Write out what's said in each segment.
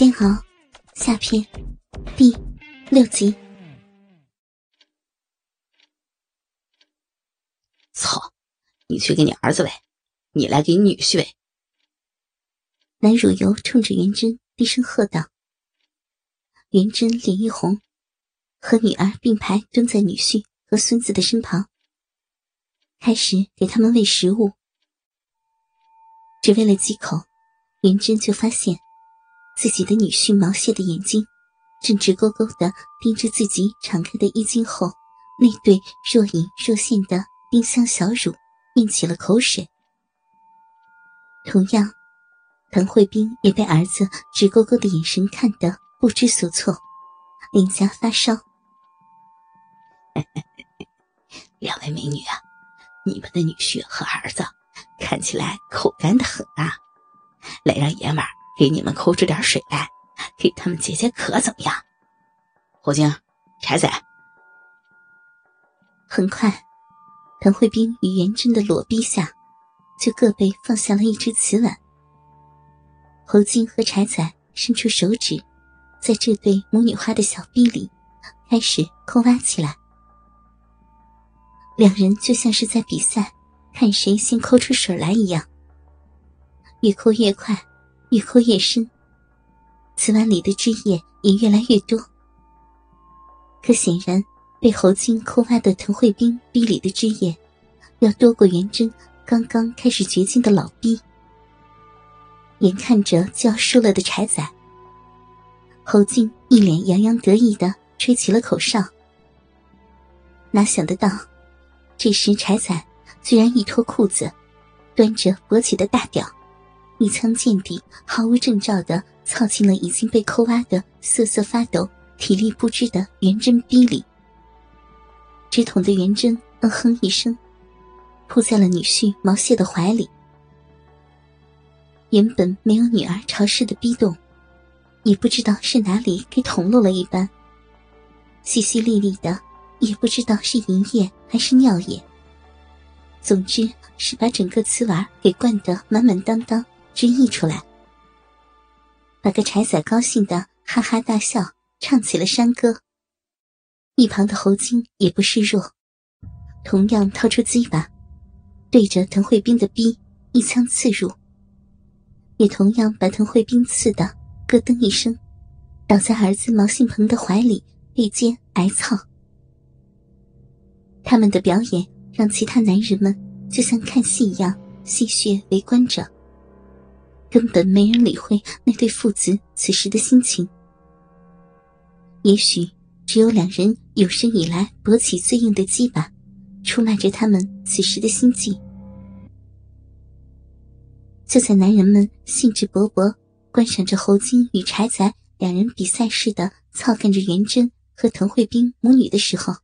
煎熬下篇第六集。操！你去给你儿子喂，你来给你女婿喂。南汝游冲着元贞低声喝道。元贞脸一红，和女儿并排蹲在女婿和孙子的身旁，开始给他们喂食物。只喂了几口，元贞就发现。自己的女婿毛蟹的眼睛，正直勾勾的盯着自己敞开的衣襟后那对若隐若现的丁香小乳，咽起了口水。同样，滕慧斌也被儿子直勾勾的眼神看得不知所措，脸颊发烧。两位美女啊，你们的女婿和儿子看起来口干的很啊，来让爷们儿。给你们抠出点水来，给他们解解渴，怎么样？侯晶、柴仔。很快，滕慧冰与元贞的裸臂下，就各被放下了一只瓷碗。侯静和柴仔伸出手指，在这对母女花的小臂里开始抠挖起来。两人就像是在比赛，看谁先抠出水来一样，越抠越快。越抠越深，瓷碗里的汁液也越来越多。可显然，被侯金抠挖的滕慧冰逼里的汁液，要多过元贞刚刚开始绝经的老逼。眼看着就要输了的柴仔，侯静一脸洋洋得意的吹起了口哨。哪想得到，这时柴仔居然一脱裤子，端着勃起的大屌。一枪见底，毫无征兆的操进了已经被抠挖的瑟瑟发抖、体力不支的元贞逼里。直捅的元贞嗯哼一声，扑在了女婿毛蟹的怀里。原本没有女儿潮湿的逼洞，也不知道是哪里给捅漏了一般，淅淅沥沥的，也不知道是银液还是尿液。总之是把整个瓷碗给灌得满满当当。直溢出来，把个柴仔高兴的哈哈大笑，唱起了山歌。一旁的侯金也不示弱，同样掏出鸡巴，对着滕慧冰的逼一枪刺入，也同样把滕慧冰刺的咯噔一声，倒在儿子毛信鹏的怀里，背肩挨操。他们的表演让其他男人们就像看戏一样戏谑围观着。根本没人理会那对父子此时的心情。也许只有两人有生以来勃起最硬的鸡巴，出卖着他们此时的心悸。就在男人们兴致勃勃观赏着侯金与柴仔两人比赛似的操干着元贞和滕慧冰母女的时候，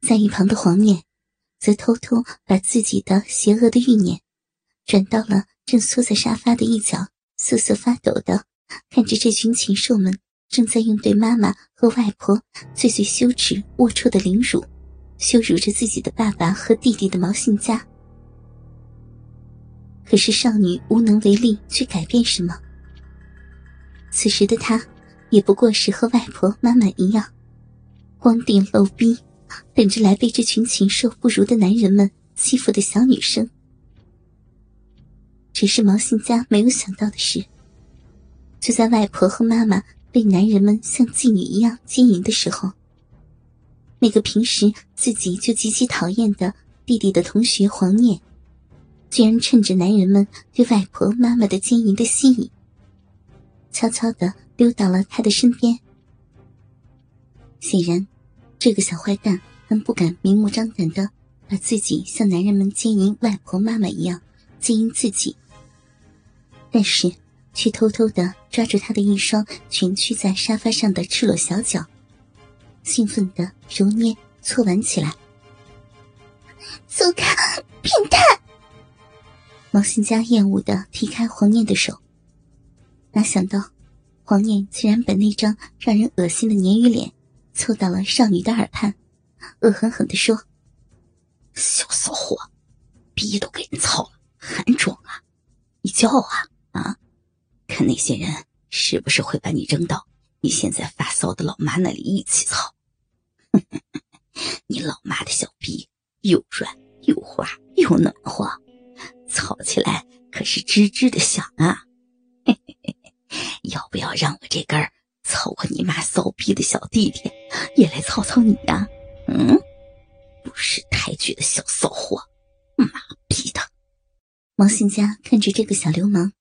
在一旁的黄念，则偷偷把自己的邪恶的欲念转到了。正缩在沙发的一角，瑟瑟发抖的看着这群禽兽们正在用对妈妈和外婆最最羞耻、龌龊的凌辱，羞辱着自己的爸爸和弟弟的毛信家。可是少女无能为力去改变什么。此时的她，也不过是和外婆、妈妈一样，光腚露逼，等着来被这群禽兽不如的男人们欺负的小女生。只是毛信家没有想到的是，就在外婆和妈妈被男人们像妓女一样经营的时候，那个平时自己就极其讨厌的弟弟的同学黄念，居然趁着男人们对外婆妈妈的经营的吸引，悄悄的溜到了他的身边。显然，这个小坏蛋很不敢明目张胆的把自己像男人们经营外婆妈妈一样奸淫自己。但是，却偷偷的抓住他的一双蜷曲在沙发上的赤裸小脚，兴奋的揉捏搓玩起来。走开，变态！毛新家厌恶的踢开黄念的手，哪想到，黄念居然把那张让人恶心的鲶鱼脸凑到了少女的耳畔，恶狠狠的说：“小骚货，逼都给人操了，还装啊？你骄傲啊？”啊！看那些人是不是会把你扔到你现在发骚的老妈那里一起操？你老妈的小逼又软又滑又暖和，操起来可是吱吱的响啊！要不要让我这根操过你妈骚逼的小弟弟也来操操你呀？嗯，不识抬举的小骚货，毛信佳看着这个小流氓，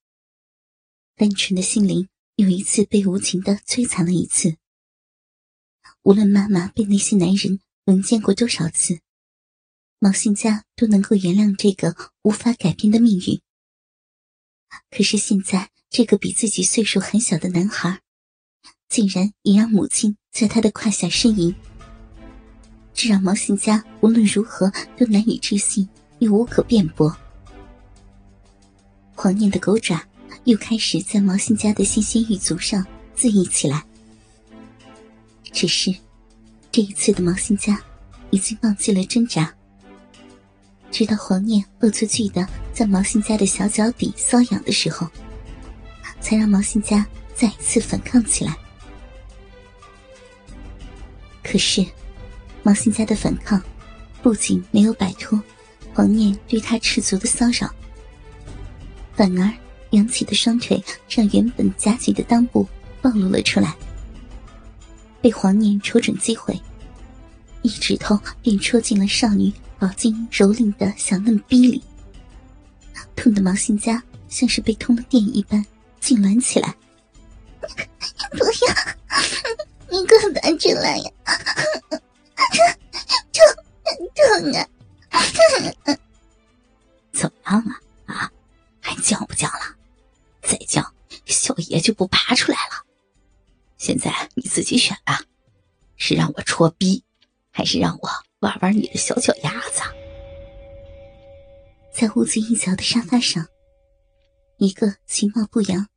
单纯的心灵又一次被无情的摧残了一次。无论妈妈被那些男人轮奸过多少次，毛信佳都能够原谅这个无法改变的命运。可是现在，这个比自己岁数很小的男孩，竟然也让母亲在他的胯下呻吟，这让毛信佳无论如何都难以置信，又无可辩驳。黄念的狗爪又开始在毛信家的新鲜玉足上恣意起来。只是，这一次的毛信家已经忘记了挣扎，直到黄念恶作剧的在毛信家的小脚底搔痒的时候，才让毛信家再一次反抗起来。可是，毛信家的反抗不仅没有摆脱黄念对他赤足的骚扰。反而，扬起的双腿让原本夹紧的裆部暴露了出来。被黄念瞅准机会，一指头便戳进了少女饱经蹂躏的小嫩逼里，痛的毛信佳像是被通了电一般痉挛起来。不要，你快拔出来呀！痛痛痛啊！怎么样啊？小爷就不拔出来了。现在你自己选吧，是让我戳逼，还是让我玩玩你的小脚丫子？在屋子一角的沙发上，一个其貌不扬，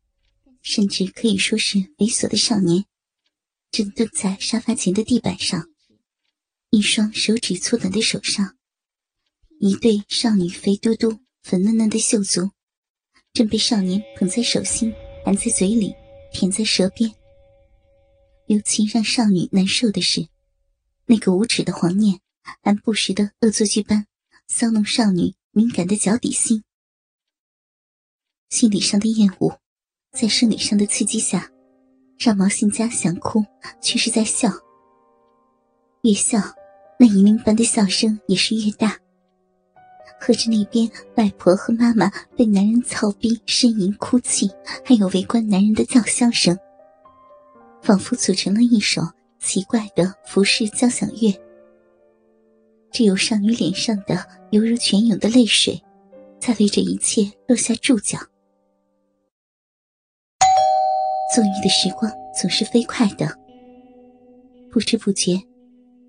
甚至可以说是猥琐的少年，正蹲在沙发前的地板上，一双手指粗短的手上，一对少女肥嘟嘟、粉嫩嫩的秀足。正被少年捧在手心，含在嘴里，舔在舌边。尤其让少女难受的是，那个无耻的黄念还不时的恶作剧般骚弄少女敏感的脚底心。心理上的厌恶，在生理上的刺激下，让毛信佳想哭，却是在笑。越笑，那银铃般的笑声也是越大。和着那边外婆和妈妈被男人操逼呻吟哭泣，还有围观男人的叫嚣声，仿佛组成了一首奇怪的服饰交响乐。只有少女脸上的犹如泉涌的泪水，在为这一切落下注脚。纵欲的时光总是飞快的，不知不觉，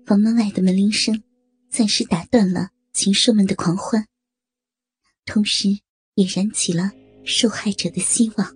房门外的门铃声暂时打断了。禽兽们的狂欢，同时也燃起了受害者的希望。